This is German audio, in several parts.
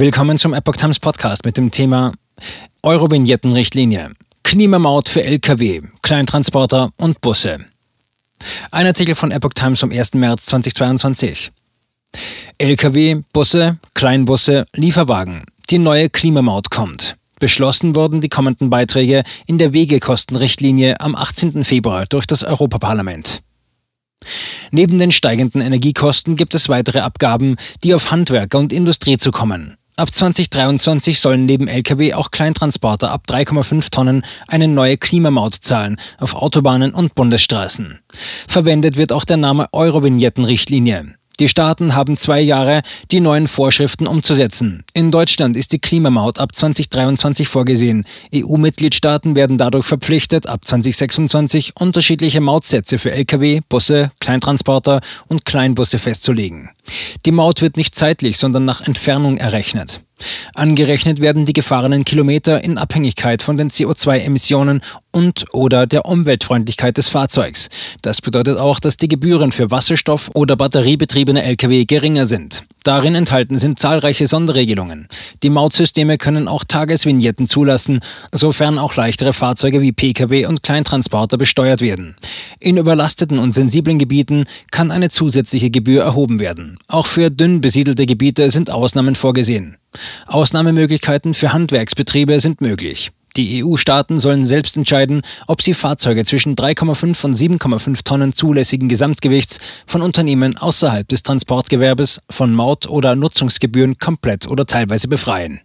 Willkommen zum Epoch Times Podcast mit dem Thema Euro-Vignetten-Richtlinie, Klimamaut für Lkw, Kleintransporter und Busse. Ein Artikel von Epoch Times vom 1. März 2022. Lkw, Busse, Kleinbusse, Lieferwagen. Die neue Klimamaut kommt. Beschlossen wurden die kommenden Beiträge in der Wegekostenrichtlinie am 18. Februar durch das Europaparlament. Neben den steigenden Energiekosten gibt es weitere Abgaben, die auf Handwerker und Industrie zukommen. Ab 2023 sollen neben Lkw auch Kleintransporter ab 3,5 Tonnen eine neue Klimamaut zahlen auf Autobahnen und Bundesstraßen. Verwendet wird auch der Name Eurovignetten-Richtlinie. Die Staaten haben zwei Jahre, die neuen Vorschriften umzusetzen. In Deutschland ist die Klimamaut ab 2023 vorgesehen. EU-Mitgliedstaaten werden dadurch verpflichtet, ab 2026 unterschiedliche Mautsätze für Lkw, Busse, Kleintransporter und Kleinbusse festzulegen. Die Maut wird nicht zeitlich, sondern nach Entfernung errechnet. Angerechnet werden die gefahrenen Kilometer in Abhängigkeit von den CO2-Emissionen und oder der Umweltfreundlichkeit des Fahrzeugs. Das bedeutet auch, dass die Gebühren für Wasserstoff- oder batteriebetriebene Lkw geringer sind. Darin enthalten sind zahlreiche Sonderregelungen. Die Mautsysteme können auch Tagesvignetten zulassen, sofern auch leichtere Fahrzeuge wie Pkw und Kleintransporter besteuert werden. In überlasteten und sensiblen Gebieten kann eine zusätzliche Gebühr erhoben werden. Auch für dünn besiedelte Gebiete sind Ausnahmen vorgesehen. Ausnahmemöglichkeiten für Handwerksbetriebe sind möglich. Die EU-Staaten sollen selbst entscheiden, ob sie Fahrzeuge zwischen 3,5 und 7,5 Tonnen zulässigen Gesamtgewichts von Unternehmen außerhalb des Transportgewerbes von Maut- oder Nutzungsgebühren komplett oder teilweise befreien.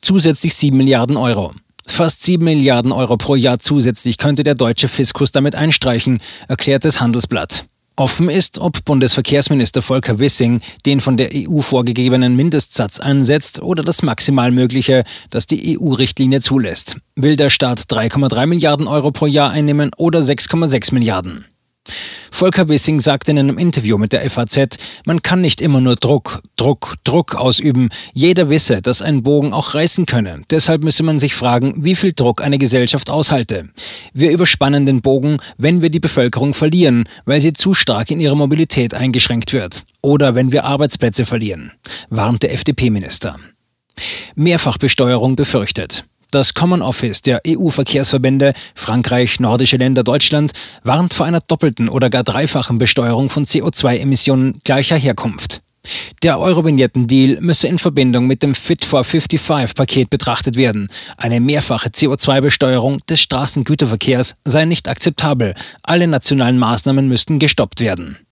Zusätzlich 7 Milliarden Euro. Fast 7 Milliarden Euro pro Jahr zusätzlich könnte der deutsche Fiskus damit einstreichen, erklärt das Handelsblatt. Offen ist, ob Bundesverkehrsminister Volker Wissing den von der EU vorgegebenen Mindestsatz ansetzt oder das maximal Mögliche, das die EU-Richtlinie zulässt. Will der Staat 3,3 Milliarden Euro pro Jahr einnehmen oder 6,6 Milliarden? Volker Wissing sagte in einem Interview mit der FAZ, man kann nicht immer nur Druck, Druck, Druck ausüben. Jeder wisse, dass ein Bogen auch reißen könne. Deshalb müsse man sich fragen, wie viel Druck eine Gesellschaft aushalte. Wir überspannen den Bogen, wenn wir die Bevölkerung verlieren, weil sie zu stark in ihrer Mobilität eingeschränkt wird. Oder wenn wir Arbeitsplätze verlieren, warnte FDP-Minister. Mehrfachbesteuerung befürchtet. Das Common Office der EU-Verkehrsverbände Frankreich, nordische Länder, Deutschland warnt vor einer doppelten oder gar dreifachen Besteuerung von CO2-Emissionen gleicher Herkunft. Der Eurovignetten-Deal müsse in Verbindung mit dem Fit for 55-Paket betrachtet werden. Eine mehrfache CO2-Besteuerung des Straßengüterverkehrs sei nicht akzeptabel. Alle nationalen Maßnahmen müssten gestoppt werden.